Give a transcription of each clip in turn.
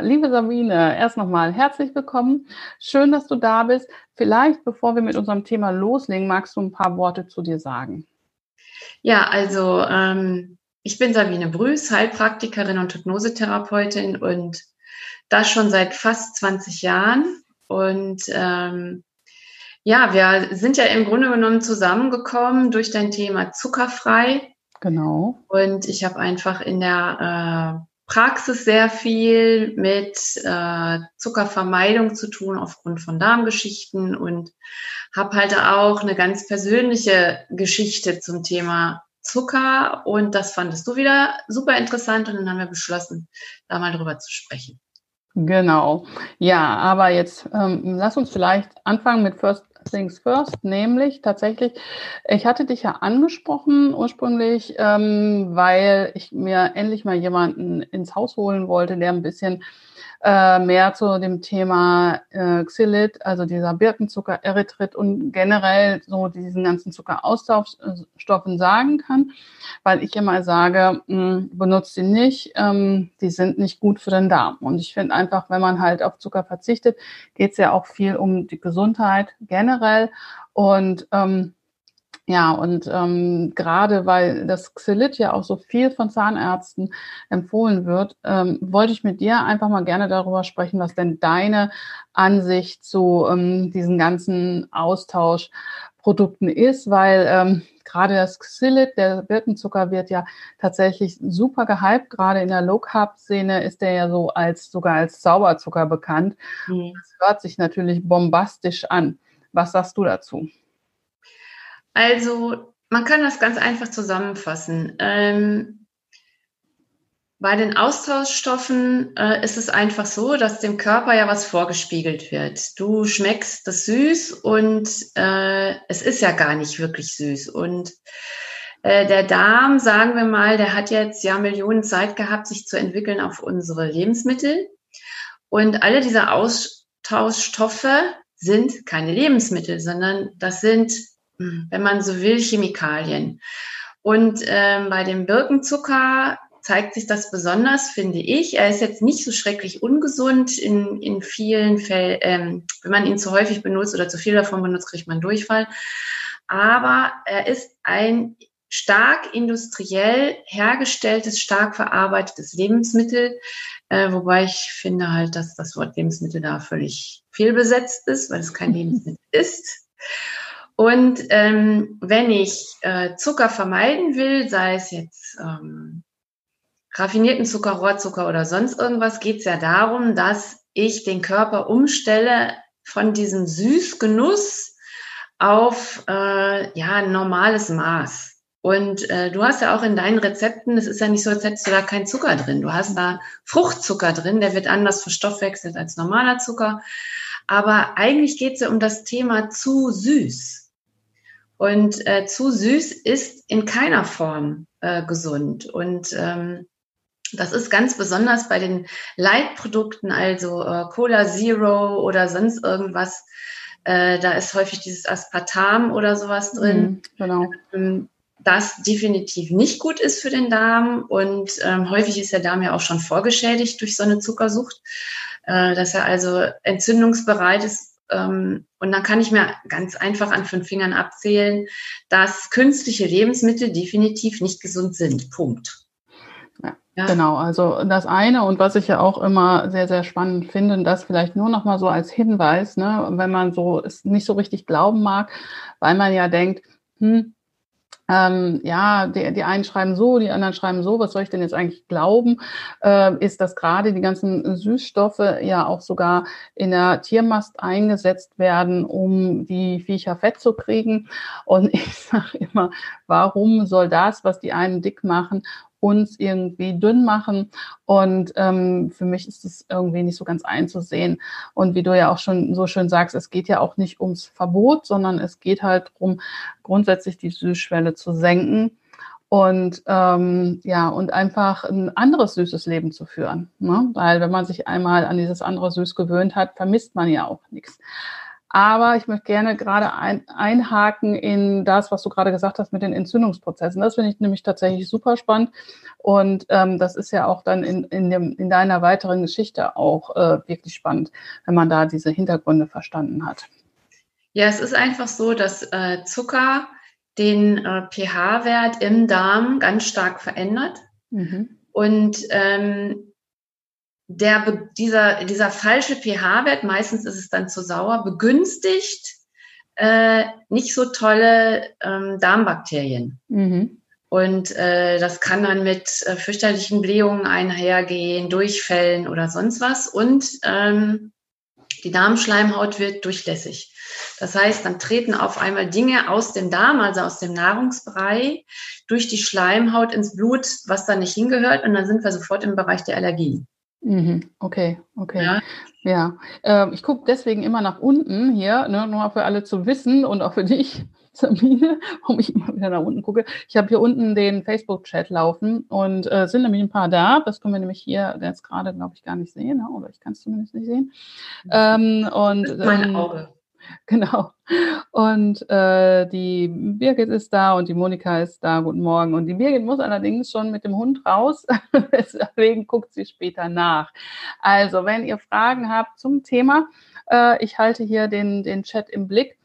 liebe Sabine, erst nochmal herzlich willkommen. Schön, dass du da bist. Vielleicht, bevor wir mit unserem Thema loslegen, magst du ein paar Worte zu dir sagen? Ja, also ähm, ich bin Sabine Brüß, Heilpraktikerin und Hypnosetherapeutin und das schon seit fast 20 Jahren. Und ähm, ja, wir sind ja im Grunde genommen zusammengekommen durch dein Thema zuckerfrei. Genau. Und ich habe einfach in der äh, Praxis sehr viel mit äh, Zuckervermeidung zu tun aufgrund von Darmgeschichten und habe halt auch eine ganz persönliche Geschichte zum Thema Zucker und das fandest du wieder super interessant und dann haben wir beschlossen, da mal drüber zu sprechen. Genau. Ja, aber jetzt ähm, lass uns vielleicht anfangen mit First Things First, nämlich tatsächlich, ich hatte dich ja angesprochen ursprünglich, ähm, weil ich mir endlich mal jemanden ins Haus holen wollte, der ein bisschen äh, mehr zu dem Thema äh, Xylit, also dieser Birkenzucker, Erythrit und generell so diesen ganzen Zuckeraustauschstoffen sagen kann, weil ich immer sage, mh, benutzt sie nicht, ähm, die sind nicht gut für den Darm. Und ich finde einfach, wenn man halt auf Zucker verzichtet, geht es ja auch viel um die Gesundheit generell und ähm, ja, und ähm, gerade weil das Xylit ja auch so viel von Zahnärzten empfohlen wird, ähm, wollte ich mit dir einfach mal gerne darüber sprechen, was denn deine Ansicht zu ähm, diesen ganzen Austauschprodukten ist, weil ähm, gerade das Xylit, der Birkenzucker, wird ja tatsächlich super gehypt. Gerade in der Low Carb Szene ist der ja so als sogar als Sauberzucker bekannt. Mhm. Das hört sich natürlich bombastisch an. Was sagst du dazu? Also man kann das ganz einfach zusammenfassen. Ähm, bei den Austauschstoffen äh, ist es einfach so, dass dem Körper ja was vorgespiegelt wird. Du schmeckst das süß und äh, es ist ja gar nicht wirklich süß. Und äh, der Darm, sagen wir mal, der hat jetzt ja Millionen Zeit gehabt, sich zu entwickeln auf unsere Lebensmittel. Und alle diese Austauschstoffe sind keine Lebensmittel, sondern das sind wenn man so will, Chemikalien. Und ähm, bei dem Birkenzucker zeigt sich das besonders, finde ich. Er ist jetzt nicht so schrecklich ungesund in, in vielen Fällen. Ähm, wenn man ihn zu häufig benutzt oder zu viel davon benutzt, kriegt man Durchfall. Aber er ist ein stark industriell hergestelltes, stark verarbeitetes Lebensmittel, äh, wobei ich finde halt, dass das Wort Lebensmittel da völlig fehlbesetzt ist, weil es kein Lebensmittel ist. Und ähm, wenn ich äh, Zucker vermeiden will, sei es jetzt ähm, raffinierten Zucker, Rohrzucker oder sonst irgendwas, geht es ja darum, dass ich den Körper umstelle von diesem Süßgenuss auf äh, ja ein normales Maß. Und äh, du hast ja auch in deinen Rezepten, es ist ja nicht so, als hättest du da keinen Zucker drin. Du hast da Fruchtzucker drin, der wird anders verstoffwechselt als normaler Zucker. Aber eigentlich geht es ja um das Thema zu süß. Und äh, zu süß ist in keiner Form äh, gesund. Und ähm, das ist ganz besonders bei den Leitprodukten, also äh, Cola Zero oder sonst irgendwas. Äh, da ist häufig dieses Aspartam oder sowas drin. Mhm, genau. Ähm, das definitiv nicht gut ist für den Darm und ähm, häufig ist der Darm ja auch schon vorgeschädigt durch so eine Zuckersucht, äh, dass er also entzündungsbereit ist und dann kann ich mir ganz einfach an fünf Fingern abzählen, dass künstliche Lebensmittel definitiv nicht gesund sind. Punkt. Ja. Genau, also das eine und was ich ja auch immer sehr, sehr spannend finde, und das vielleicht nur noch mal so als Hinweis, ne, wenn man so es nicht so richtig glauben mag, weil man ja denkt, hm, ähm, ja, die, die einen schreiben so, die anderen schreiben so, was soll ich denn jetzt eigentlich glauben, äh, ist, dass gerade die ganzen Süßstoffe ja auch sogar in der Tiermast eingesetzt werden, um die Viecher fett zu kriegen. Und ich sage immer, warum soll das, was die einen dick machen, uns irgendwie dünn machen. Und ähm, für mich ist es irgendwie nicht so ganz einzusehen. Und wie du ja auch schon so schön sagst, es geht ja auch nicht ums Verbot, sondern es geht halt darum, grundsätzlich die Süßschwelle zu senken und ähm, ja und einfach ein anderes süßes Leben zu führen, ne? weil wenn man sich einmal an dieses andere Süß gewöhnt hat, vermisst man ja auch nichts. Aber ich möchte gerne gerade ein, einhaken in das, was du gerade gesagt hast mit den Entzündungsprozessen. Das finde ich nämlich tatsächlich super spannend. Und ähm, das ist ja auch dann in, in, dem, in deiner weiteren Geschichte auch äh, wirklich spannend, wenn man da diese Hintergründe verstanden hat. Ja, es ist einfach so, dass äh, Zucker den äh, pH-Wert im Darm ganz stark verändert. Mhm. Und ähm, der, dieser, dieser falsche pH-Wert, meistens ist es dann zu sauer, begünstigt äh, nicht so tolle ähm, Darmbakterien. Mhm. Und äh, das kann dann mit äh, fürchterlichen Blähungen einhergehen, Durchfällen oder sonst was. Und ähm, die Darmschleimhaut wird durchlässig. Das heißt, dann treten auf einmal Dinge aus dem Darm, also aus dem Nahrungsbrei, durch die Schleimhaut ins Blut, was da nicht hingehört. Und dann sind wir sofort im Bereich der Allergie. Mhm. Okay, okay. Ja, ja. Ähm, ich gucke deswegen immer nach unten hier, ne, nur für alle zu wissen und auch für dich, Sabine, warum ich immer wieder nach unten gucke. Ich habe hier unten den Facebook-Chat laufen und äh, sind nämlich ein paar da. Das können wir nämlich hier jetzt gerade, glaube ich, gar nicht sehen, ne? oder ich kann es zumindest nicht sehen. Ähm, und, mein ähm, Auge. Genau. Und äh, die Birgit ist da und die Monika ist da. Guten Morgen. Und die Birgit muss allerdings schon mit dem Hund raus. Deswegen guckt sie später nach. Also, wenn ihr Fragen habt zum Thema, äh, ich halte hier den, den Chat im Blick.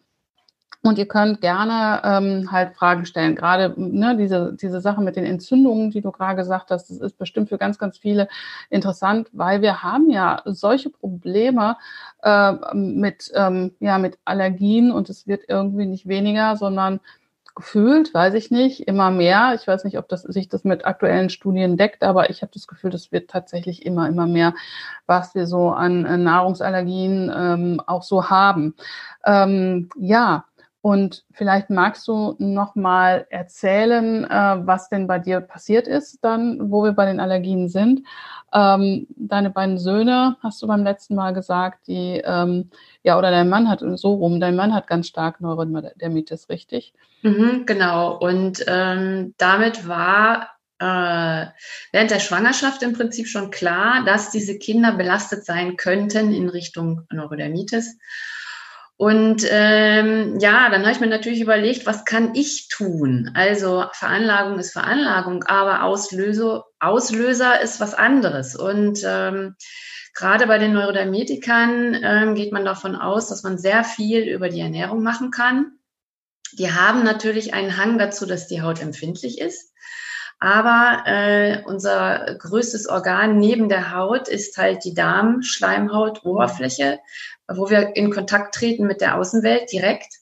Und ihr könnt gerne ähm, halt Fragen stellen. Gerade ne, diese, diese Sache mit den Entzündungen, die du gerade gesagt hast, das ist bestimmt für ganz, ganz viele interessant, weil wir haben ja solche Probleme äh, mit, ähm, ja, mit Allergien und es wird irgendwie nicht weniger, sondern gefühlt, weiß ich nicht, immer mehr. Ich weiß nicht, ob das sich das mit aktuellen Studien deckt, aber ich habe das Gefühl, das wird tatsächlich immer, immer mehr, was wir so an äh, Nahrungsallergien ähm, auch so haben. Ähm, ja, und vielleicht magst du noch mal erzählen, äh, was denn bei dir passiert ist, dann, wo wir bei den Allergien sind. Ähm, deine beiden Söhne, hast du beim letzten Mal gesagt, die, ähm, ja, oder dein Mann hat so rum, dein Mann hat ganz stark Neurodermitis, richtig? Mhm, genau. Und ähm, damit war äh, während der Schwangerschaft im Prinzip schon klar, dass diese Kinder belastet sein könnten in Richtung Neurodermitis. Und ähm, ja, dann habe ich mir natürlich überlegt, was kann ich tun? Also Veranlagung ist Veranlagung, aber Auslöser, Auslöser ist was anderes. Und ähm, gerade bei den Neurodermetikern ähm, geht man davon aus, dass man sehr viel über die Ernährung machen kann. Die haben natürlich einen Hang dazu, dass die Haut empfindlich ist. Aber äh, unser größtes Organ neben der Haut ist halt die Darmschleimhaut-Oberfläche, wo wir in Kontakt treten mit der Außenwelt direkt.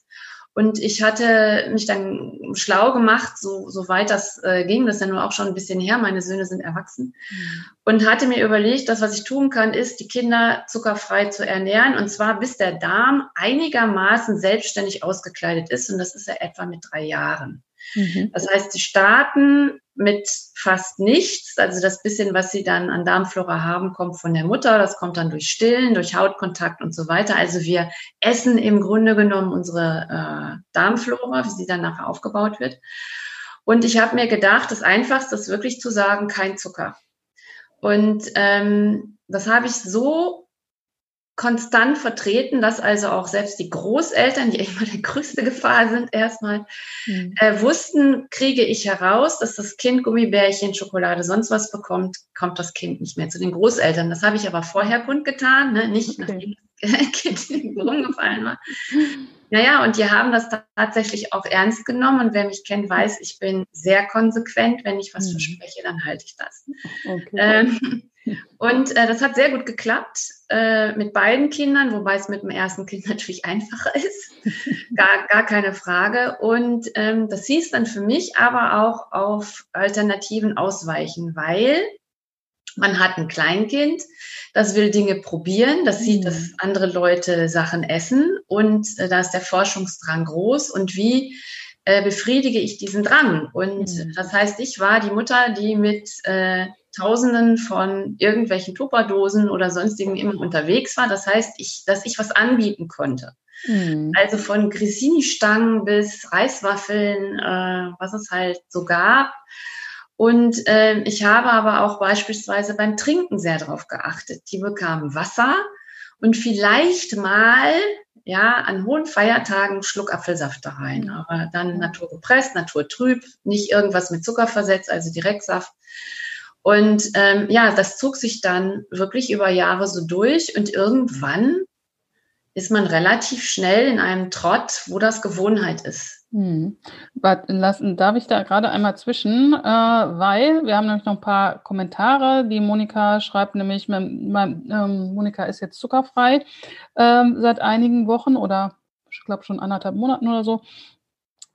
Und ich hatte mich dann schlau gemacht, so, so weit das äh, ging, das ist ja nur auch schon ein bisschen her, meine Söhne sind erwachsen, mhm. und hatte mir überlegt, das, was ich tun kann, ist, die Kinder zuckerfrei zu ernähren, und zwar bis der Darm einigermaßen selbstständig ausgekleidet ist, und das ist ja etwa mit drei Jahren. Mhm. Das heißt, sie starten mit fast nichts. Also das bisschen, was sie dann an Darmflora haben, kommt von der Mutter. Das kommt dann durch Stillen, durch Hautkontakt und so weiter. Also wir essen im Grunde genommen unsere äh, Darmflora, wie sie dann nachher aufgebaut wird. Und ich habe mir gedacht, das Einfachste ist wirklich zu sagen, kein Zucker. Und ähm, das habe ich so konstant vertreten, dass also auch selbst die Großeltern, die immer die größte Gefahr sind, erstmal mhm. äh, wussten, kriege ich heraus, dass das Kind Gummibärchen, Schokolade, sonst was bekommt, kommt das Kind nicht mehr zu den Großeltern. Das habe ich aber vorher kundgetan, ne? nicht okay. nachdem das Kind rumgefallen war. Naja, und die haben das tatsächlich auch ernst genommen. Und wer mich kennt, weiß, ich bin sehr konsequent. Wenn ich was mhm. verspreche, dann halte ich das. Okay. Ähm, und äh, das hat sehr gut geklappt äh, mit beiden Kindern, wobei es mit dem ersten Kind natürlich einfacher ist. gar, gar keine Frage. Und ähm, das hieß dann für mich aber auch auf Alternativen ausweichen, weil man hat ein Kleinkind, das will Dinge probieren, das sieht, dass mhm. andere Leute Sachen essen und äh, da ist der Forschungsdrang groß. Und wie äh, befriedige ich diesen Drang? Und mhm. das heißt, ich war die Mutter, die mit äh, Tausenden von irgendwelchen Tupperdosen oder sonstigen immer unterwegs war. Das heißt, ich, dass ich was anbieten konnte. Mhm. Also von Grissini-Stangen bis Reiswaffeln, äh, was es halt so gab. Und äh, ich habe aber auch beispielsweise beim Trinken sehr darauf geachtet. Die bekamen Wasser und vielleicht mal ja, an hohen Feiertagen Schluck Apfelsaft da rein. Aber dann naturgepresst, naturtrüb, nicht irgendwas mit Zucker versetzt, also Direktsaft. Und ähm, ja, das zog sich dann wirklich über Jahre so durch und irgendwann ist man relativ schnell in einem Trott, wo das Gewohnheit ist. Hm. Lassen, darf ich da gerade einmal zwischen, äh, weil wir haben nämlich noch ein paar Kommentare. Die Monika schreibt nämlich, mein, mein, ähm, Monika ist jetzt zuckerfrei ähm, seit einigen Wochen oder ich glaube schon anderthalb Monaten oder so.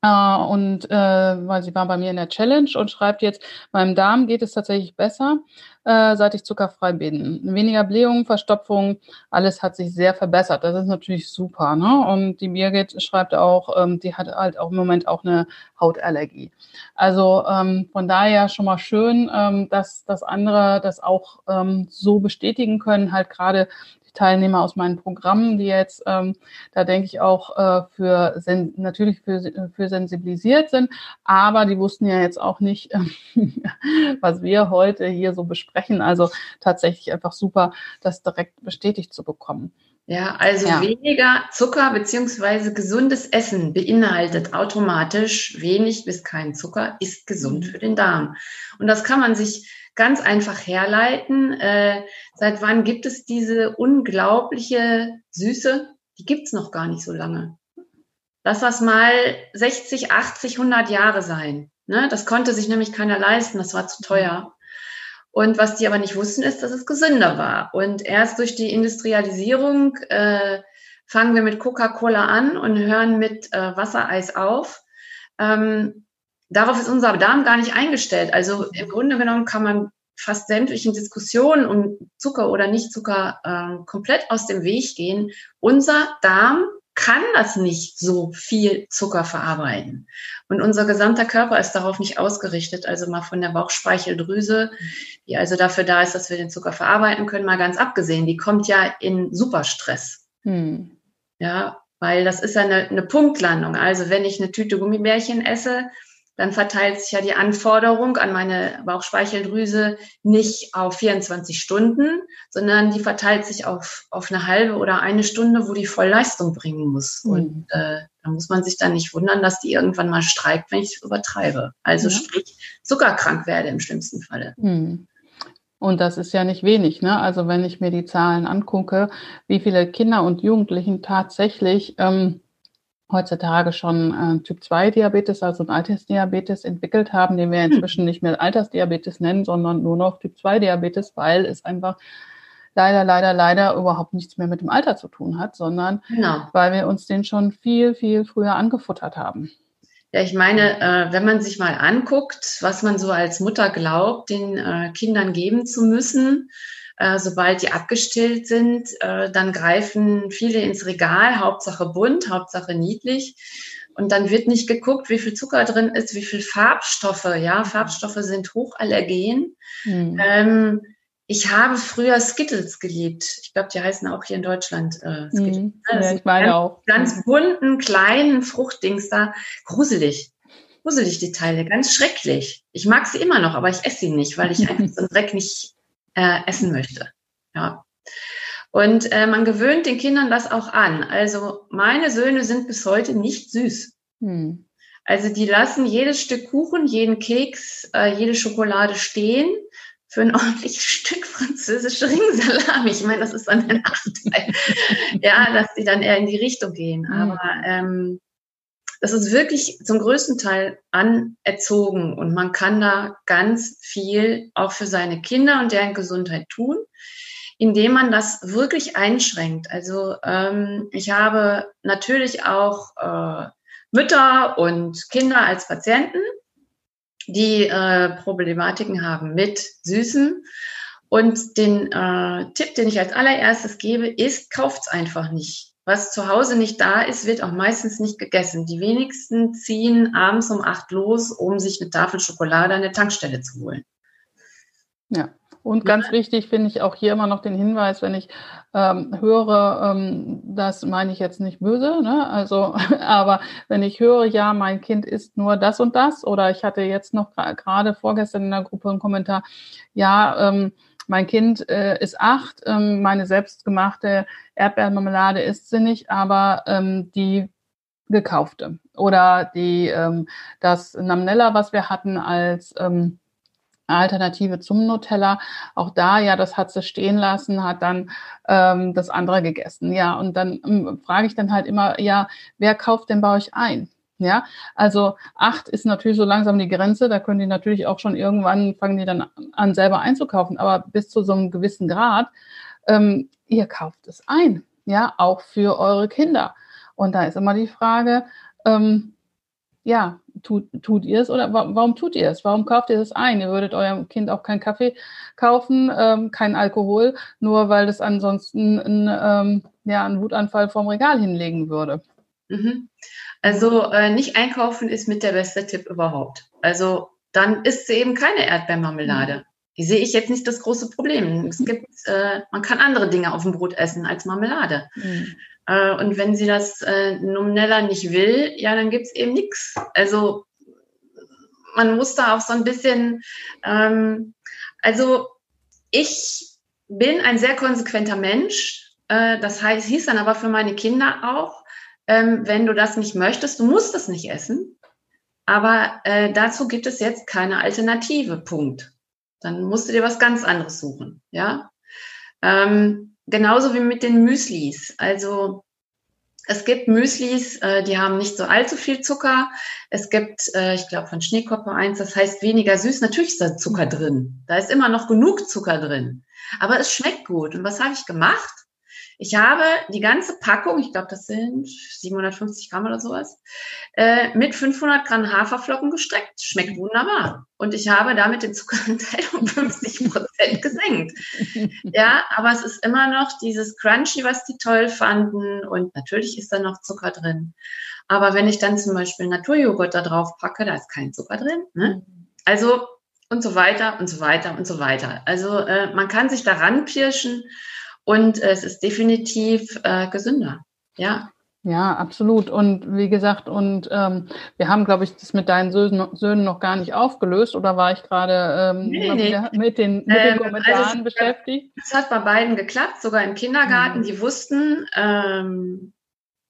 Äh, und äh, weil sie war bei mir in der Challenge und schreibt jetzt, meinem Darm geht es tatsächlich besser, äh, seit ich zuckerfrei bin. Weniger Blähungen, Verstopfung, alles hat sich sehr verbessert. Das ist natürlich super. Ne? Und die Birgit schreibt auch, ähm, die hat halt auch im Moment auch eine Hautallergie. Also ähm, von daher schon mal schön, ähm, dass, dass andere das auch ähm, so bestätigen können, halt gerade Teilnehmer aus meinen Programmen, die jetzt, ähm, da denke ich auch äh, für natürlich für, für sensibilisiert sind, aber die wussten ja jetzt auch nicht, was wir heute hier so besprechen. Also tatsächlich einfach super, das direkt bestätigt zu bekommen. Ja, also ja. weniger Zucker beziehungsweise gesundes Essen beinhaltet automatisch wenig bis kein Zucker, ist gesund mhm. für den Darm. Und das kann man sich ganz einfach herleiten. Äh, seit wann gibt es diese unglaubliche Süße? Die gibt's noch gar nicht so lange. Lass das mal 60, 80, 100 Jahre sein. Ne? Das konnte sich nämlich keiner leisten, das war zu teuer. Und was die aber nicht wussten, ist, dass es gesünder war. Und erst durch die Industrialisierung äh, fangen wir mit Coca-Cola an und hören mit äh, Wassereis auf. Ähm, darauf ist unser Darm gar nicht eingestellt. Also im Grunde genommen kann man fast sämtlichen Diskussionen um Zucker oder Nicht-Zucker äh, komplett aus dem Weg gehen. Unser Darm kann das nicht so viel Zucker verarbeiten. Und unser gesamter Körper ist darauf nicht ausgerichtet. Also mal von der Bauchspeicheldrüse, die also dafür da ist, dass wir den Zucker verarbeiten können, mal ganz abgesehen. Die kommt ja in Superstress. Hm. Ja, weil das ist ja eine, eine Punktlandung. Also wenn ich eine Tüte Gummibärchen esse, dann verteilt sich ja die Anforderung an meine Bauchspeicheldrüse nicht auf 24 Stunden, sondern die verteilt sich auf, auf eine halbe oder eine Stunde, wo die Vollleistung bringen muss. Mhm. Und äh, da muss man sich dann nicht wundern, dass die irgendwann mal streikt, wenn ich übertreibe. Also ja. sprich, zuckerkrank werde im schlimmsten Falle. Mhm. Und das ist ja nicht wenig, ne? Also wenn ich mir die Zahlen angucke, wie viele Kinder und Jugendlichen tatsächlich ähm, heutzutage schon äh, Typ-2-Diabetes, also ein Altersdiabetes entwickelt haben, den wir inzwischen nicht mehr Altersdiabetes nennen, sondern nur noch Typ-2-Diabetes, weil es einfach leider, leider, leider überhaupt nichts mehr mit dem Alter zu tun hat, sondern genau. weil wir uns den schon viel, viel früher angefuttert haben. Ja, ich meine, äh, wenn man sich mal anguckt, was man so als Mutter glaubt, den äh, Kindern geben zu müssen, äh, sobald die abgestillt sind, äh, dann greifen viele ins Regal, Hauptsache bunt, Hauptsache niedlich. Und dann wird nicht geguckt, wie viel Zucker drin ist, wie viel Farbstoffe. Ja, Farbstoffe sind hochallergen. Mhm. Ähm, ich habe früher Skittles geliebt. Ich glaube, die heißen auch hier in Deutschland äh, Skittles. Mhm. Ja, ich meine ganz, auch. Ganz bunten, kleinen Fruchtdings da. Gruselig. Gruselig, die Teile. Ganz schrecklich. Ich mag sie immer noch, aber ich esse sie nicht, weil ich einfach so einen Dreck nicht äh, essen möchte. Ja. Und äh, man gewöhnt den Kindern das auch an. Also meine Söhne sind bis heute nicht süß. Hm. Also die lassen jedes Stück Kuchen, jeden Keks, äh, jede Schokolade stehen für ein ordentliches Stück französische Ringsalami. Ich meine, das ist dann ein Nachteil. ja, dass die dann eher in die Richtung gehen. Hm. Aber ähm, das ist wirklich zum größten Teil anerzogen und man kann da ganz viel auch für seine Kinder und deren Gesundheit tun, indem man das wirklich einschränkt. Also ähm, ich habe natürlich auch äh, Mütter und Kinder als Patienten, die äh, Problematiken haben mit Süßen. Und den äh, Tipp, den ich als allererstes gebe, ist, kauft's einfach nicht was zu Hause nicht da ist, wird auch meistens nicht gegessen. Die wenigsten ziehen abends um acht los, um sich eine Tafel Schokolade an der Tankstelle zu holen. Ja. Und ganz wichtig finde ich auch hier immer noch den Hinweis, wenn ich ähm, höre, ähm, das meine ich jetzt nicht böse, ne? also, aber wenn ich höre, ja, mein Kind isst nur das und das, oder ich hatte jetzt noch gerade vorgestern in der Gruppe einen Kommentar, ja, ähm, mein Kind äh, ist acht, ähm, meine selbstgemachte Erdbeermarmelade isst sie nicht, aber ähm, die gekaufte oder die ähm, das Namnella, was wir hatten als ähm, Alternative zum Nutella. Auch da, ja, das hat sie stehen lassen, hat dann ähm, das andere gegessen. Ja, und dann ähm, frage ich dann halt immer, ja, wer kauft denn bei euch ein? Ja, also acht ist natürlich so langsam die Grenze. Da können die natürlich auch schon irgendwann fangen die dann an, selber einzukaufen. Aber bis zu so einem gewissen Grad, ähm, ihr kauft es ein. Ja, auch für eure Kinder. Und da ist immer die Frage, ähm, ja, tut, tut ihr es oder warum tut ihr es? Warum kauft ihr es ein? Ihr würdet eurem Kind auch keinen Kaffee kaufen, ähm, keinen Alkohol, nur weil es ansonsten ein, ähm, ja, einen Wutanfall vom Regal hinlegen würde. Mhm. Also äh, nicht einkaufen ist mit der beste Tipp überhaupt. Also dann isst sie eben keine Erdbeermarmelade. Mhm. Die sehe ich jetzt nicht das große Problem. Es gibt, äh, man kann andere Dinge auf dem Brot essen als Marmelade. Mhm. Äh, und wenn sie das äh, Numnella nicht will, ja, dann gibt es eben nichts. Also man muss da auch so ein bisschen, ähm, also ich bin ein sehr konsequenter Mensch. Äh, das heißt, hieß dann aber für meine Kinder auch, ähm, wenn du das nicht möchtest, du musst es nicht essen. Aber äh, dazu gibt es jetzt keine Alternative. Punkt. Dann musst du dir was ganz anderes suchen. Ja. Ähm, genauso wie mit den Müslis. Also es gibt Müslis, äh, die haben nicht so allzu viel Zucker. Es gibt, äh, ich glaube, von Schneekoppe eins, das heißt weniger süß. Natürlich ist da Zucker drin. Da ist immer noch genug Zucker drin. Aber es schmeckt gut. Und was habe ich gemacht? Ich habe die ganze Packung, ich glaube, das sind 750 Gramm oder sowas, äh, mit 500 Gramm Haferflocken gestreckt. Schmeckt wunderbar. Und ich habe damit den Zuckeranteil um 50 Prozent gesenkt. Ja, aber es ist immer noch dieses Crunchy, was die toll fanden. Und natürlich ist da noch Zucker drin. Aber wenn ich dann zum Beispiel Naturjoghurt da drauf packe, da ist kein Zucker drin. Ne? Also und so weiter und so weiter und so weiter. Also äh, man kann sich daran pirschen und es ist definitiv äh, gesünder. Ja. Ja, absolut. Und wie gesagt, und ähm, wir haben, glaube ich, das mit deinen Söhnen, noch gar nicht aufgelöst, oder war ich gerade ähm, nee, nee. mit den, mit den ähm, Kommentaren also beschäftigt? Es hat bei beiden geklappt, sogar im Kindergarten. Mhm. Die wussten, ähm,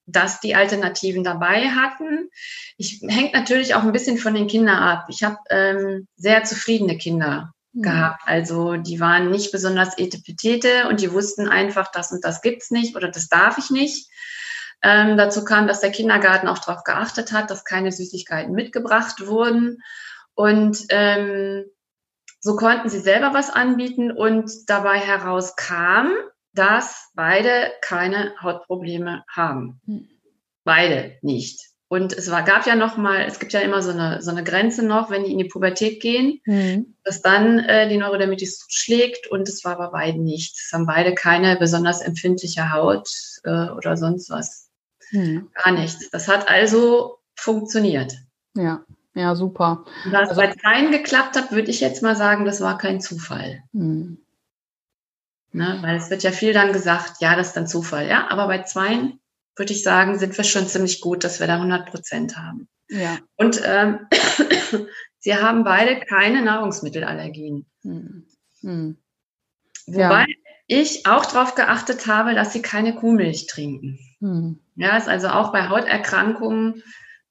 dass die Alternativen dabei hatten. Ich hängt natürlich auch ein bisschen von den Kindern ab. Ich habe ähm, sehr zufriedene Kinder. Gehabt. Also die waren nicht besonders etepetete und die wussten einfach, das und das gibt's nicht oder das darf ich nicht. Ähm, dazu kam, dass der Kindergarten auch darauf geachtet hat, dass keine Süßigkeiten mitgebracht wurden. Und ähm, so konnten sie selber was anbieten und dabei herauskam, dass beide keine Hautprobleme haben. Mhm. Beide nicht. Und es war, gab ja noch mal, es gibt ja immer so eine, so eine Grenze noch, wenn die in die Pubertät gehen, mhm. dass dann äh, die Neurodermitis schlägt und es war bei beiden nicht. Es haben beide keine besonders empfindliche Haut äh, oder sonst was. Mhm. Gar nichts. Das hat also funktioniert. Ja, ja, super. Es also, bei keinen geklappt hat, würde ich jetzt mal sagen, das war kein Zufall. Mhm. Ne, weil es wird ja viel dann gesagt, ja, das ist dann Zufall, ja, aber bei zweien würde ich sagen, sind wir schon ziemlich gut, dass wir da 100 Prozent haben. Ja. Und ähm, sie haben beide keine Nahrungsmittelallergien. Hm. Hm. Wobei ja. ich auch darauf geachtet habe, dass sie keine Kuhmilch trinken. Hm. Ja, ist also auch bei Hauterkrankungen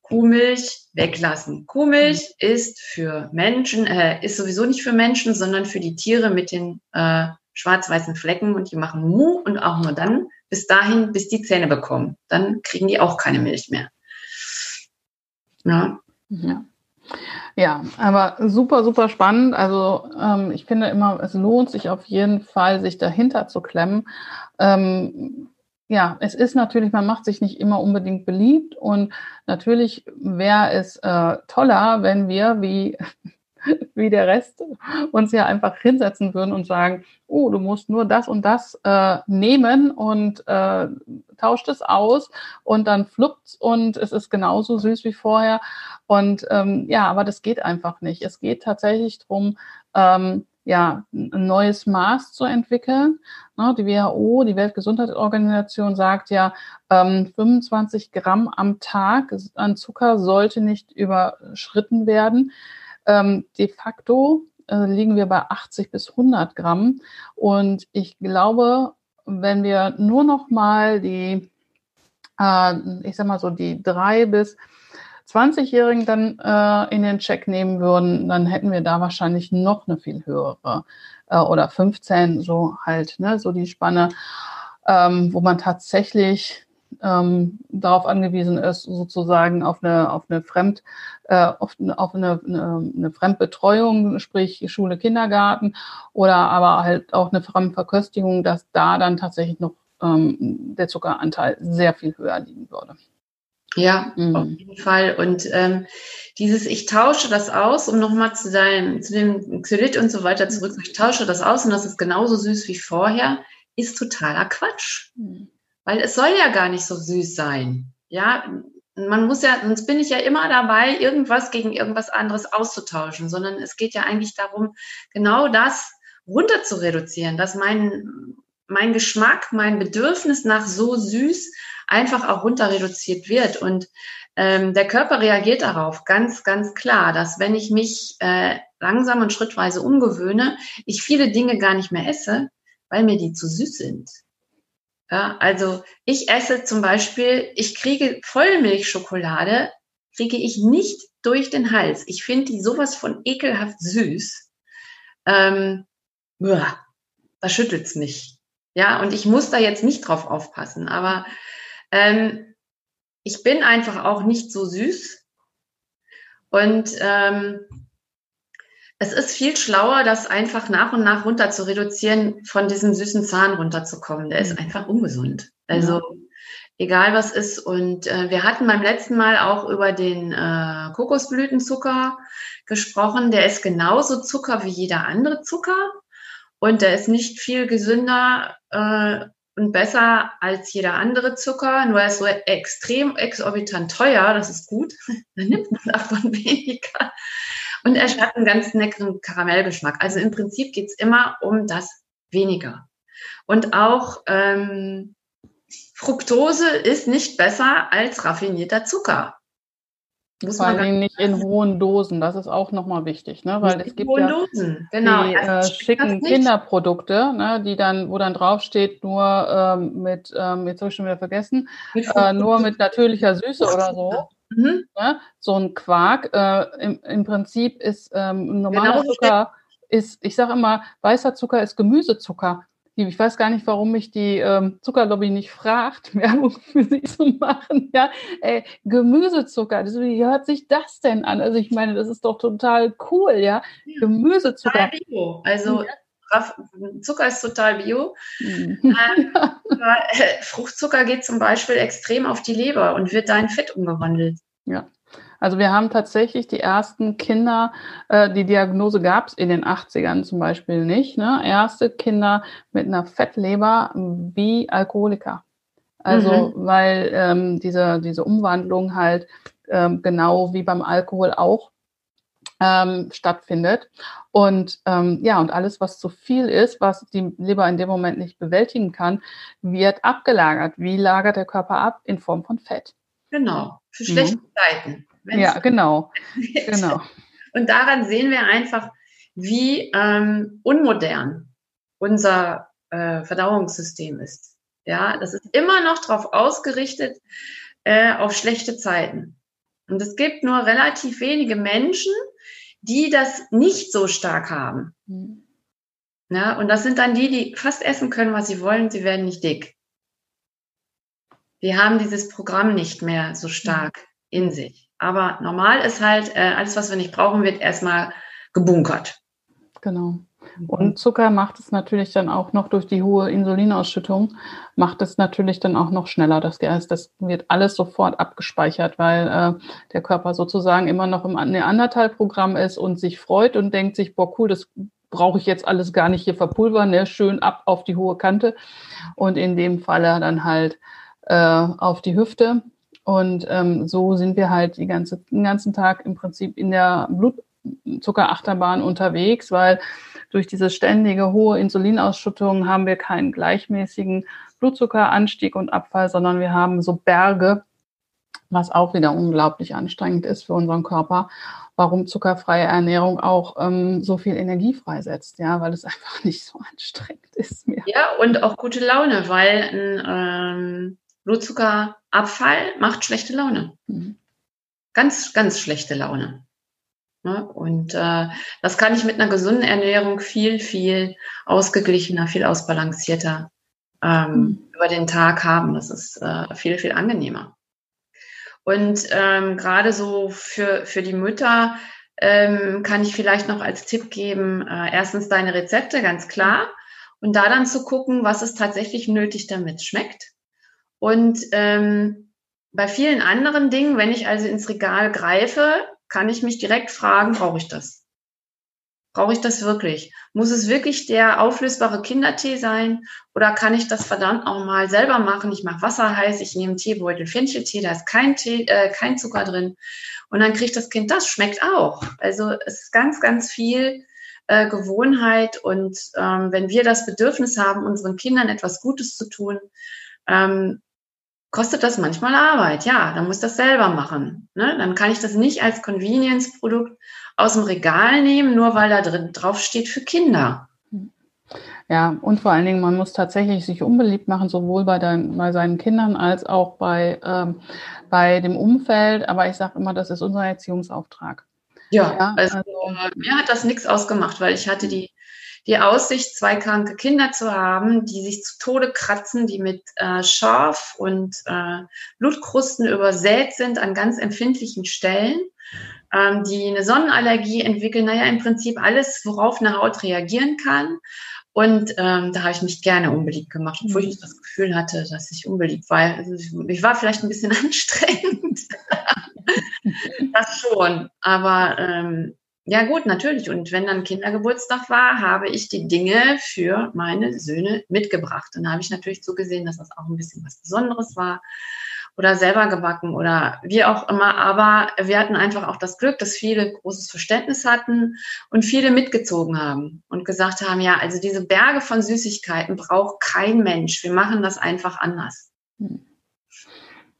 Kuhmilch weglassen. Kuhmilch hm. ist für Menschen, äh, ist sowieso nicht für Menschen, sondern für die Tiere mit den äh, schwarz-weißen Flecken und die machen Mu und auch nur dann, bis dahin, bis die Zähne bekommen. Dann kriegen die auch keine Milch mehr. Ja. ja. Ja, aber super, super spannend. Also ähm, ich finde immer, es lohnt sich auf jeden Fall, sich dahinter zu klemmen. Ähm, ja, es ist natürlich, man macht sich nicht immer unbedingt beliebt und natürlich wäre es äh, toller, wenn wir, wie wie der Rest uns ja einfach hinsetzen würden und sagen, oh, du musst nur das und das äh, nehmen und äh, tauscht es aus und dann fluppt und es ist genauso süß wie vorher. Und ähm, ja, aber das geht einfach nicht. Es geht tatsächlich darum, ähm, ja, ein neues Maß zu entwickeln. Ne, die WHO, die Weltgesundheitsorganisation, sagt ja, ähm, 25 Gramm am Tag an Zucker sollte nicht überschritten werden ähm, de facto äh, liegen wir bei 80 bis 100 Gramm. Und ich glaube, wenn wir nur noch mal die, äh, ich sag mal so, die drei bis 20-Jährigen dann äh, in den Check nehmen würden, dann hätten wir da wahrscheinlich noch eine viel höhere äh, oder 15, so halt, ne, so die Spanne, ähm, wo man tatsächlich ähm, darauf angewiesen ist, sozusagen auf eine, auf eine Fremd, äh, auf, auf eine, eine, eine Fremdbetreuung, sprich Schule, Kindergarten oder aber halt auch eine Fremdverköstigung, dass da dann tatsächlich noch ähm, der Zuckeranteil sehr viel höher liegen würde. Ja, mhm. auf jeden Fall. Und ähm, dieses, ich tausche das aus, um nochmal zu deinem, zu dem Xylit und so weiter zurück, ich tausche das aus und das ist genauso süß wie vorher, ist totaler Quatsch. Mhm. Weil es soll ja gar nicht so süß sein. Ja, man muss ja, sonst bin ich ja immer dabei, irgendwas gegen irgendwas anderes auszutauschen, sondern es geht ja eigentlich darum, genau das runter zu reduzieren, dass mein, mein Geschmack, mein Bedürfnis nach so süß einfach auch runter reduziert wird. Und ähm, der Körper reagiert darauf ganz, ganz klar, dass wenn ich mich äh, langsam und schrittweise umgewöhne, ich viele Dinge gar nicht mehr esse, weil mir die zu süß sind. Ja, also ich esse zum Beispiel, ich kriege Vollmilchschokolade, kriege ich nicht durch den Hals. Ich finde die sowas von ekelhaft süß. Ähm, uah, da schüttelt's mich. Ja, und ich muss da jetzt nicht drauf aufpassen, aber ähm, ich bin einfach auch nicht so süß. Und ähm, es ist viel schlauer, das einfach nach und nach runter zu reduzieren, von diesem süßen Zahn runterzukommen. Der ist mhm. einfach ungesund. Also egal was ist. Und äh, wir hatten beim letzten Mal auch über den äh, Kokosblütenzucker gesprochen. Der ist genauso Zucker wie jeder andere Zucker. Und der ist nicht viel gesünder äh, und besser als jeder andere Zucker, nur er ist so extrem exorbitant teuer, das ist gut, dann nimmt man davon weniger. Und er hat einen ganz leckeren Karamellgeschmack. Also im Prinzip geht es immer um das weniger. Und auch ähm, Fructose ist nicht besser als raffinierter Zucker. Muss Vor allem nicht in hohen Dosen, das ist auch nochmal wichtig, ne? Weil es gibt ja Dosen. Genau. die äh, schicken Kinderprodukte, ne? die dann, wo dann draufsteht, nur ähm, mit, ähm, jetzt habe ich schon wieder vergessen, äh, nur mit natürlicher Süße oder so. Mhm. Ne? So ein Quark. Äh, im, im, Prinzip ist ähm, normaler genau, Zucker, ist, ich sage immer, weißer Zucker ist Gemüsezucker ich weiß gar nicht, warum mich die ähm, Zuckerlobby nicht fragt, Werbung für sie zu machen. Ja, ey, Gemüsezucker, das, wie hört sich das denn an? Also ich meine, das ist doch total cool, ja. ja Gemüsezucker. Also ja. Zucker ist total bio. Mhm. Ähm, äh, Fruchtzucker geht zum Beispiel extrem auf die Leber und wird da in Fett umgewandelt. Ja. Also wir haben tatsächlich die ersten Kinder, äh, die Diagnose gab es in den 80ern zum Beispiel nicht, ne? erste Kinder mit einer Fettleber wie Alkoholiker. Also mhm. weil ähm, diese, diese Umwandlung halt ähm, genau wie beim Alkohol auch ähm, stattfindet. Und ähm, ja, und alles, was zu viel ist, was die Leber in dem Moment nicht bewältigen kann, wird abgelagert. Wie lagert der Körper ab? In Form von Fett. Genau, für schlechte mhm. Zeiten. Ja, genau. genau. Und daran sehen wir einfach, wie ähm, unmodern unser äh, Verdauungssystem ist. Ja, das ist immer noch darauf ausgerichtet, äh, auf schlechte Zeiten. Und es gibt nur relativ wenige Menschen, die das nicht so stark haben. Mhm. Ja, und das sind dann die, die fast essen können, was sie wollen, sie werden nicht dick. Die haben dieses Programm nicht mehr so stark in sich. Aber normal ist halt, äh, alles, was wir nicht brauchen, wird erstmal gebunkert. Genau. Und Zucker macht es natürlich dann auch noch durch die hohe Insulinausschüttung, macht es natürlich dann auch noch schneller. Das, das wird alles sofort abgespeichert, weil äh, der Körper sozusagen immer noch im Neandertal-Programm ist und sich freut und denkt sich, boah, cool, das brauche ich jetzt alles gar nicht hier verpulvern, ne? schön ab auf die hohe Kante. Und in dem Falle dann halt äh, auf die Hüfte. Und ähm, so sind wir halt die ganze, den ganzen Tag im Prinzip in der Blutzuckerachterbahn unterwegs, weil durch diese ständige hohe Insulinausschüttung haben wir keinen gleichmäßigen Blutzuckeranstieg und Abfall, sondern wir haben so Berge was auch wieder unglaublich anstrengend ist für unseren Körper, warum zuckerfreie Ernährung auch ähm, so viel Energie freisetzt, ja, weil es einfach nicht so anstrengend ist mehr. Ja, und auch gute Laune, weil ein ähm, Blutzuckerabfall macht schlechte Laune. Mhm. Ganz, ganz schlechte Laune. Ne? Und äh, das kann ich mit einer gesunden Ernährung viel, viel ausgeglichener, viel ausbalancierter ähm, mhm. über den Tag haben. Das ist äh, viel, viel angenehmer. Und ähm, gerade so für, für die Mütter ähm, kann ich vielleicht noch als Tipp geben, äh, erstens deine Rezepte, ganz klar. Und da dann zu gucken, was ist tatsächlich nötig, damit es schmeckt. Und ähm, bei vielen anderen Dingen, wenn ich also ins Regal greife, kann ich mich direkt fragen, brauche ich das? Brauche ich das wirklich? Muss es wirklich der auflösbare Kindertee sein? Oder kann ich das verdammt auch mal selber machen? Ich mache Wasser heiß, ich nehme Teebeutel Fencheltee, da ist kein, Tee, äh, kein Zucker drin. Und dann kriegt das Kind das, schmeckt auch. Also es ist ganz, ganz viel äh, Gewohnheit. Und ähm, wenn wir das Bedürfnis haben, unseren Kindern etwas Gutes zu tun, ähm, kostet das manchmal Arbeit. Ja, dann muss das selber machen. Ne? Dann kann ich das nicht als Convenience-Produkt aus dem Regal nehmen, nur weil da drin drauf steht für Kinder. Ja, und vor allen Dingen, man muss tatsächlich sich unbeliebt machen, sowohl bei, dein, bei seinen Kindern als auch bei, ähm, bei dem Umfeld. Aber ich sage immer, das ist unser Erziehungsauftrag. Ja, ja also, also, mir hat das nichts ausgemacht, weil ich hatte die, die Aussicht, zwei kranke Kinder zu haben, die sich zu Tode kratzen, die mit äh, Schorf und äh, Blutkrusten übersät sind an ganz empfindlichen Stellen ähm, die eine Sonnenallergie entwickeln. Naja, im Prinzip alles, worauf eine Haut reagieren kann. Und ähm, da habe ich mich gerne unbeliebt gemacht, obwohl ich das Gefühl hatte, dass ich unbeliebt war. Also ich war vielleicht ein bisschen anstrengend. das schon. Aber ähm, ja gut, natürlich. Und wenn dann Kindergeburtstag war, habe ich die Dinge für meine Söhne mitgebracht. Und da habe ich natürlich zugesehen, dass das auch ein bisschen was Besonderes war oder selber gebacken oder wie auch immer. Aber wir hatten einfach auch das Glück, dass viele großes Verständnis hatten und viele mitgezogen haben und gesagt haben, ja, also diese Berge von Süßigkeiten braucht kein Mensch. Wir machen das einfach anders.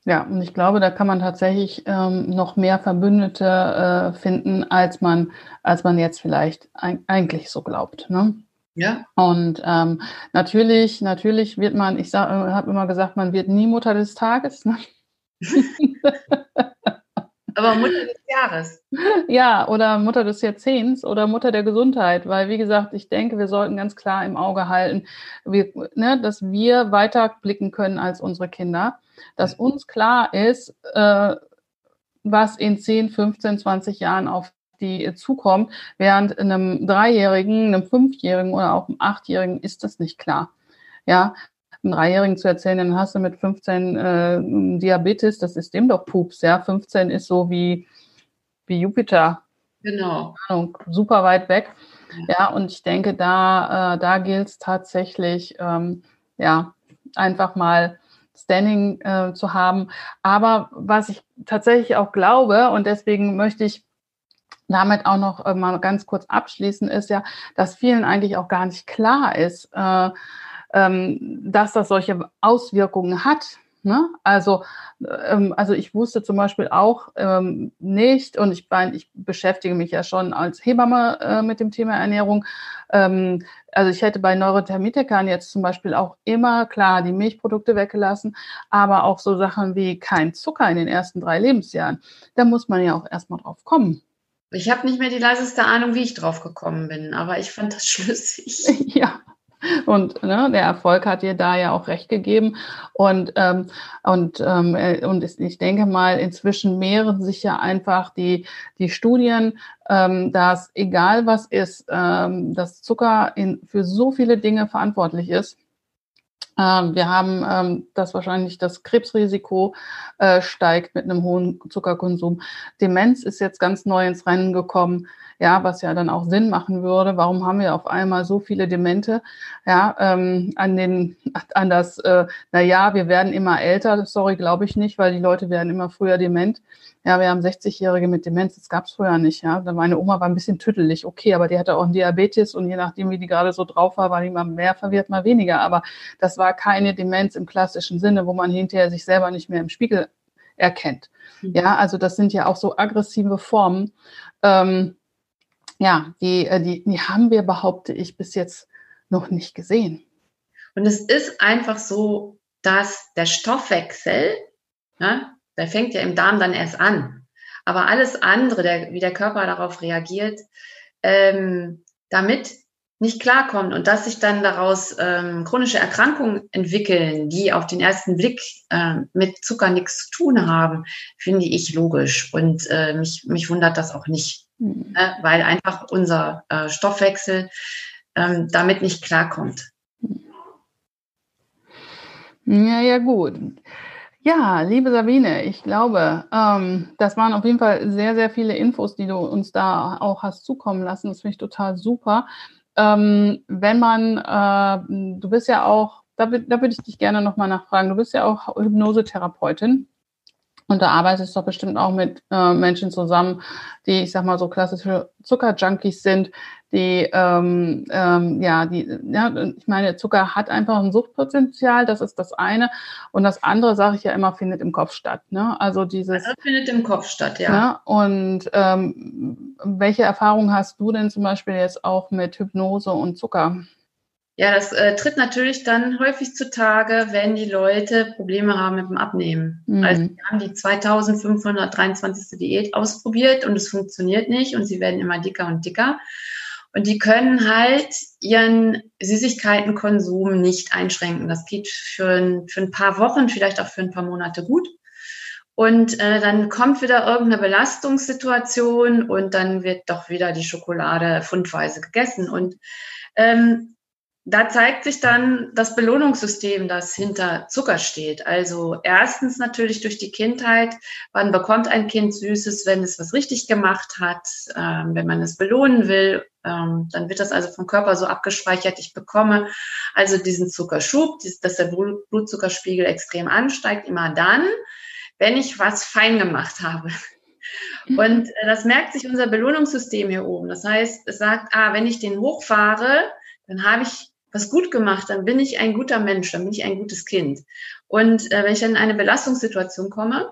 Ja, und ich glaube, da kann man tatsächlich ähm, noch mehr Verbündete äh, finden, als man, als man jetzt vielleicht ein, eigentlich so glaubt. Ne? Ja. Und ähm, natürlich, natürlich wird man, ich äh, habe immer gesagt, man wird nie Mutter des Tages. Ne? Aber Mutter des Jahres. Ja, oder Mutter des Jahrzehnts oder Mutter der Gesundheit, weil wie gesagt, ich denke, wir sollten ganz klar im Auge halten, wir, ne, dass wir weiter blicken können als unsere Kinder, dass uns klar ist, äh, was in 10, 15, 20 Jahren auf die zukommt, während einem Dreijährigen, einem Fünfjährigen oder auch einem Achtjährigen ist das nicht klar. Ja, einem Dreijährigen zu erzählen, dann hast du mit 15 äh, Diabetes, das ist dem doch Pups, ja. 15 ist so wie, wie Jupiter. Genau. Ahnung, super weit weg. Ja, ja und ich denke, da, äh, da gilt es tatsächlich, ähm, ja, einfach mal Standing äh, zu haben. Aber was ich tatsächlich auch glaube, und deswegen möchte ich damit auch noch äh, mal ganz kurz abschließen, ist ja, dass vielen eigentlich auch gar nicht klar ist, äh, ähm, dass das solche Auswirkungen hat. Ne? Also, ähm, also ich wusste zum Beispiel auch ähm, nicht, und ich, mein, ich beschäftige mich ja schon als Hebamme äh, mit dem Thema Ernährung. Ähm, also ich hätte bei Neurothermitikern jetzt zum Beispiel auch immer klar die Milchprodukte weggelassen, aber auch so Sachen wie kein Zucker in den ersten drei Lebensjahren. Da muss man ja auch erstmal drauf kommen. Ich habe nicht mehr die leiseste Ahnung, wie ich drauf gekommen bin, aber ich fand das schlüssig. ja. Und ne, der Erfolg hat dir da ja auch recht gegeben. Und, ähm, und, ähm, äh, und ich denke mal, inzwischen mehren sich ja einfach die, die Studien, ähm, dass egal was ist, ähm, dass Zucker in, für so viele Dinge verantwortlich ist. Ähm, wir haben ähm, das wahrscheinlich das Krebsrisiko äh, steigt mit einem hohen Zuckerkonsum. Demenz ist jetzt ganz neu ins Rennen gekommen ja, was ja dann auch Sinn machen würde. Warum haben wir auf einmal so viele Demente? Ja, ähm, an den, an das, äh, na ja, wir werden immer älter. Sorry, glaube ich nicht, weil die Leute werden immer früher dement. Ja, wir haben 60-Jährige mit Demenz, das gab es früher nicht. Ja, meine Oma war ein bisschen tüttelig, okay, aber die hatte auch einen Diabetes und je nachdem, wie die gerade so drauf war, war die mal mehr verwirrt, mal weniger. Aber das war keine Demenz im klassischen Sinne, wo man hinterher sich selber nicht mehr im Spiegel erkennt. Mhm. Ja, also das sind ja auch so aggressive Formen. Ähm, ja, die, äh, die, die haben wir, behaupte ich, bis jetzt noch nicht gesehen. Und es ist einfach so, dass der Stoffwechsel, ja, der fängt ja im Darm dann erst an. Aber alles andere, der, wie der Körper darauf reagiert, ähm, damit nicht klarkommt und dass sich dann daraus ähm, chronische Erkrankungen entwickeln, die auf den ersten Blick äh, mit Zucker nichts zu tun haben, finde ich logisch. Und äh, mich, mich wundert das auch nicht, mhm. äh, weil einfach unser äh, Stoffwechsel ähm, damit nicht klarkommt. Ja, ja, gut. Ja, liebe Sabine, ich glaube, ähm, das waren auf jeden Fall sehr, sehr viele Infos, die du uns da auch hast zukommen lassen. Das finde ich total super. Ähm, wenn man, äh, du bist ja auch, da, da würde ich dich gerne nochmal nachfragen, du bist ja auch Hypnosetherapeutin. Und da arbeitest du doch bestimmt auch mit äh, Menschen zusammen, die, ich sag mal, so klassische Zuckerjunkies sind, die, ähm, ähm, ja, die, ja, ich meine, Zucker hat einfach ein Suchtpotenzial, das ist das eine. Und das andere, sage ich ja immer, findet im Kopf statt. Ne? Also dieses. Das findet im Kopf statt, ja. Ne? Und ähm, welche Erfahrungen hast du denn zum Beispiel jetzt auch mit Hypnose und Zucker? Ja, das äh, tritt natürlich dann häufig zutage, wenn die Leute Probleme haben mit dem Abnehmen. Mhm. Also wir haben die 2523. Diät ausprobiert und es funktioniert nicht und sie werden immer dicker und dicker. Und die können halt ihren Süßigkeitenkonsum nicht einschränken. Das geht für ein, für ein paar Wochen, vielleicht auch für ein paar Monate gut. Und äh, dann kommt wieder irgendeine Belastungssituation und dann wird doch wieder die Schokolade fundweise gegessen. Und ähm, da zeigt sich dann das Belohnungssystem, das hinter Zucker steht. Also erstens natürlich durch die Kindheit. Wann bekommt ein Kind Süßes, wenn es was richtig gemacht hat, ähm, wenn man es belohnen will? Ähm, dann wird das also vom Körper so abgespeichert. Ich bekomme also diesen Zuckerschub, dass der Blutzuckerspiegel extrem ansteigt, immer dann, wenn ich was fein gemacht habe. Und äh, das merkt sich unser Belohnungssystem hier oben. Das heißt, es sagt, ah, wenn ich den hochfahre, dann habe ich was gut gemacht, dann bin ich ein guter Mensch, dann bin ich ein gutes Kind. Und äh, wenn ich dann in eine Belastungssituation komme,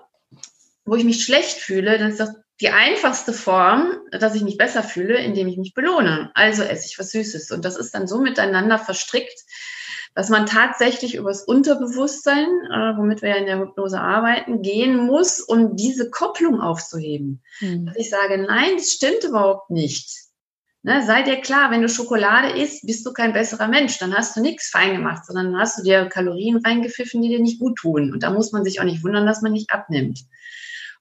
wo ich mich schlecht fühle, dann ist das die einfachste Form, dass ich mich besser fühle, indem ich mich belohne. Also esse ich was Süßes. Und das ist dann so miteinander verstrickt, dass man tatsächlich übers Unterbewusstsein, äh, womit wir ja in der Hypnose arbeiten, gehen muss, um diese Kopplung aufzuheben. Mhm. Dass ich sage, nein, das stimmt überhaupt nicht. Ne, sei dir klar, wenn du Schokolade isst, bist du kein besserer Mensch. Dann hast du nichts fein gemacht, sondern hast du dir Kalorien reingepfiffen, die dir nicht gut tun. Und da muss man sich auch nicht wundern, dass man nicht abnimmt.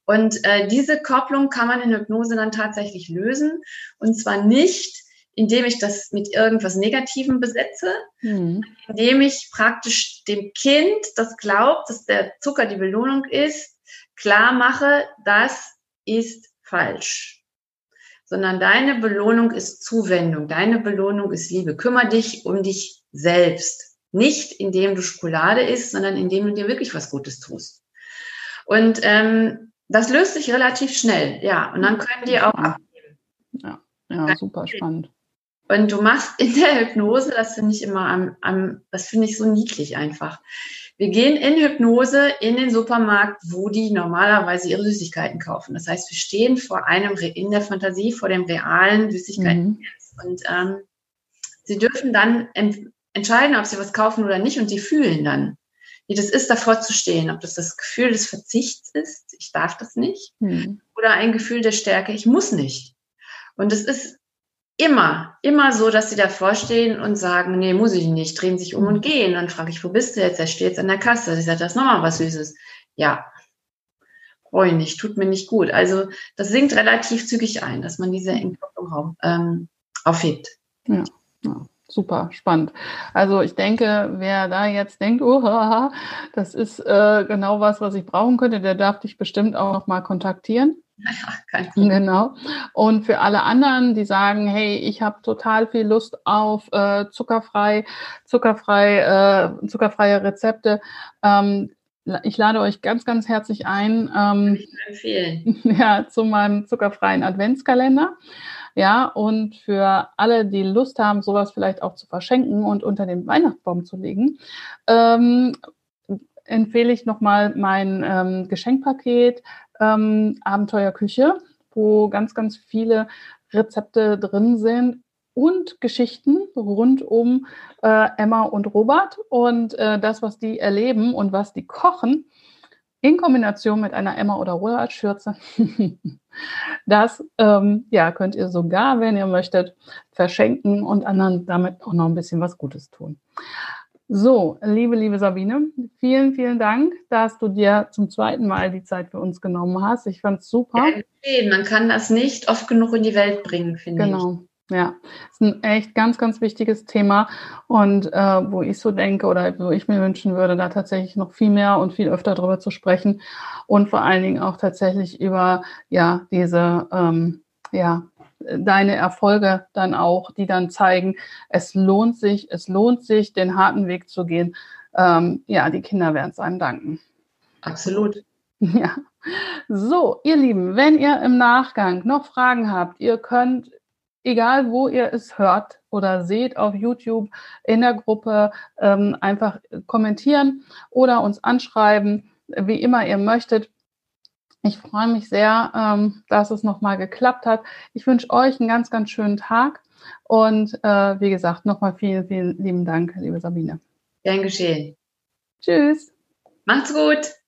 Und äh, diese Kopplung kann man in Hypnose dann tatsächlich lösen. Und zwar nicht, indem ich das mit irgendwas Negativem besetze, mhm. indem ich praktisch dem Kind, das glaubt, dass der Zucker die Belohnung ist, klar mache, das ist falsch sondern deine Belohnung ist Zuwendung, deine Belohnung ist Liebe. Kümmer dich um dich selbst. Nicht indem du Schokolade isst, sondern indem du dir wirklich was Gutes tust. Und ähm, das löst sich relativ schnell, ja. Und dann können die auch abnehmen. Ja, ja super spannend. Und du machst in der Hypnose, das finde ich immer am, am das finde ich so niedlich einfach. Wir gehen in Hypnose in den Supermarkt, wo die normalerweise ihre Süßigkeiten kaufen. Das heißt, wir stehen vor einem, in der Fantasie, vor dem realen Süßigkeiten. Mhm. Und ähm, sie dürfen dann entscheiden, ob sie was kaufen oder nicht und sie fühlen dann, wie das ist, davor zu stehen. Ob das das Gefühl des Verzichts ist, ich darf das nicht, mhm. oder ein Gefühl der Stärke, ich muss nicht. Und es ist immer, immer so, dass sie davor stehen und sagen, nee, muss ich nicht, drehen sich um und gehen. Dann frage ich, wo bist du jetzt? Er steht jetzt an der Kasse. Ich sage, das ist nochmal was Süßes. Ja, ich nicht, tut mir nicht gut. Also das sinkt relativ zügig ein, dass man diese Entkopplung ähm, aufhebt. Ja, ja, super spannend. Also ich denke, wer da jetzt denkt, oh, das ist äh, genau was, was ich brauchen könnte, der darf dich bestimmt auch noch mal kontaktieren. Problem. Genau. Und für alle anderen, die sagen, hey, ich habe total viel Lust auf äh, zuckerfrei, zuckerfrei, äh, zuckerfreie Rezepte. Ähm, ich lade euch ganz, ganz herzlich ein. Ähm. Ja, zu meinem zuckerfreien Adventskalender. Ja, und für alle, die Lust haben, sowas vielleicht auch zu verschenken und unter den Weihnachtsbaum zu legen, ähm, empfehle ich nochmal mein ähm, Geschenkpaket ähm, Abenteuerküche, wo ganz, ganz viele Rezepte drin sind und Geschichten rund um äh, Emma und Robert und äh, das, was die erleben und was die kochen, in Kombination mit einer Emma oder Robert Schürze. das ähm, ja, könnt ihr sogar, wenn ihr möchtet, verschenken und anderen damit auch noch ein bisschen was Gutes tun. So, liebe, liebe Sabine, vielen, vielen Dank, dass du dir zum zweiten Mal die Zeit für uns genommen hast. Ich fand es super. Ja, man kann das nicht oft genug in die Welt bringen, finde genau. ich. Genau. Ja, ist ein echt ganz, ganz wichtiges Thema und äh, wo ich so denke oder wo ich mir wünschen würde, da tatsächlich noch viel mehr und viel öfter darüber zu sprechen und vor allen Dingen auch tatsächlich über ja diese ähm, ja deine Erfolge dann auch, die dann zeigen, es lohnt sich, es lohnt sich, den harten Weg zu gehen. Ähm, ja, die Kinder werden es einem danken. Absolut. Ja. So, ihr Lieben, wenn ihr im Nachgang noch Fragen habt, ihr könnt, egal wo ihr es hört oder seht auf YouTube in der Gruppe, ähm, einfach kommentieren oder uns anschreiben, wie immer ihr möchtet. Ich freue mich sehr, ähm, dass es nochmal geklappt hat. Ich wünsche euch einen ganz, ganz schönen Tag. Und äh, wie gesagt, nochmal vielen, vielen lieben Dank, liebe Sabine. Gern geschehen. Tschüss. Macht's gut.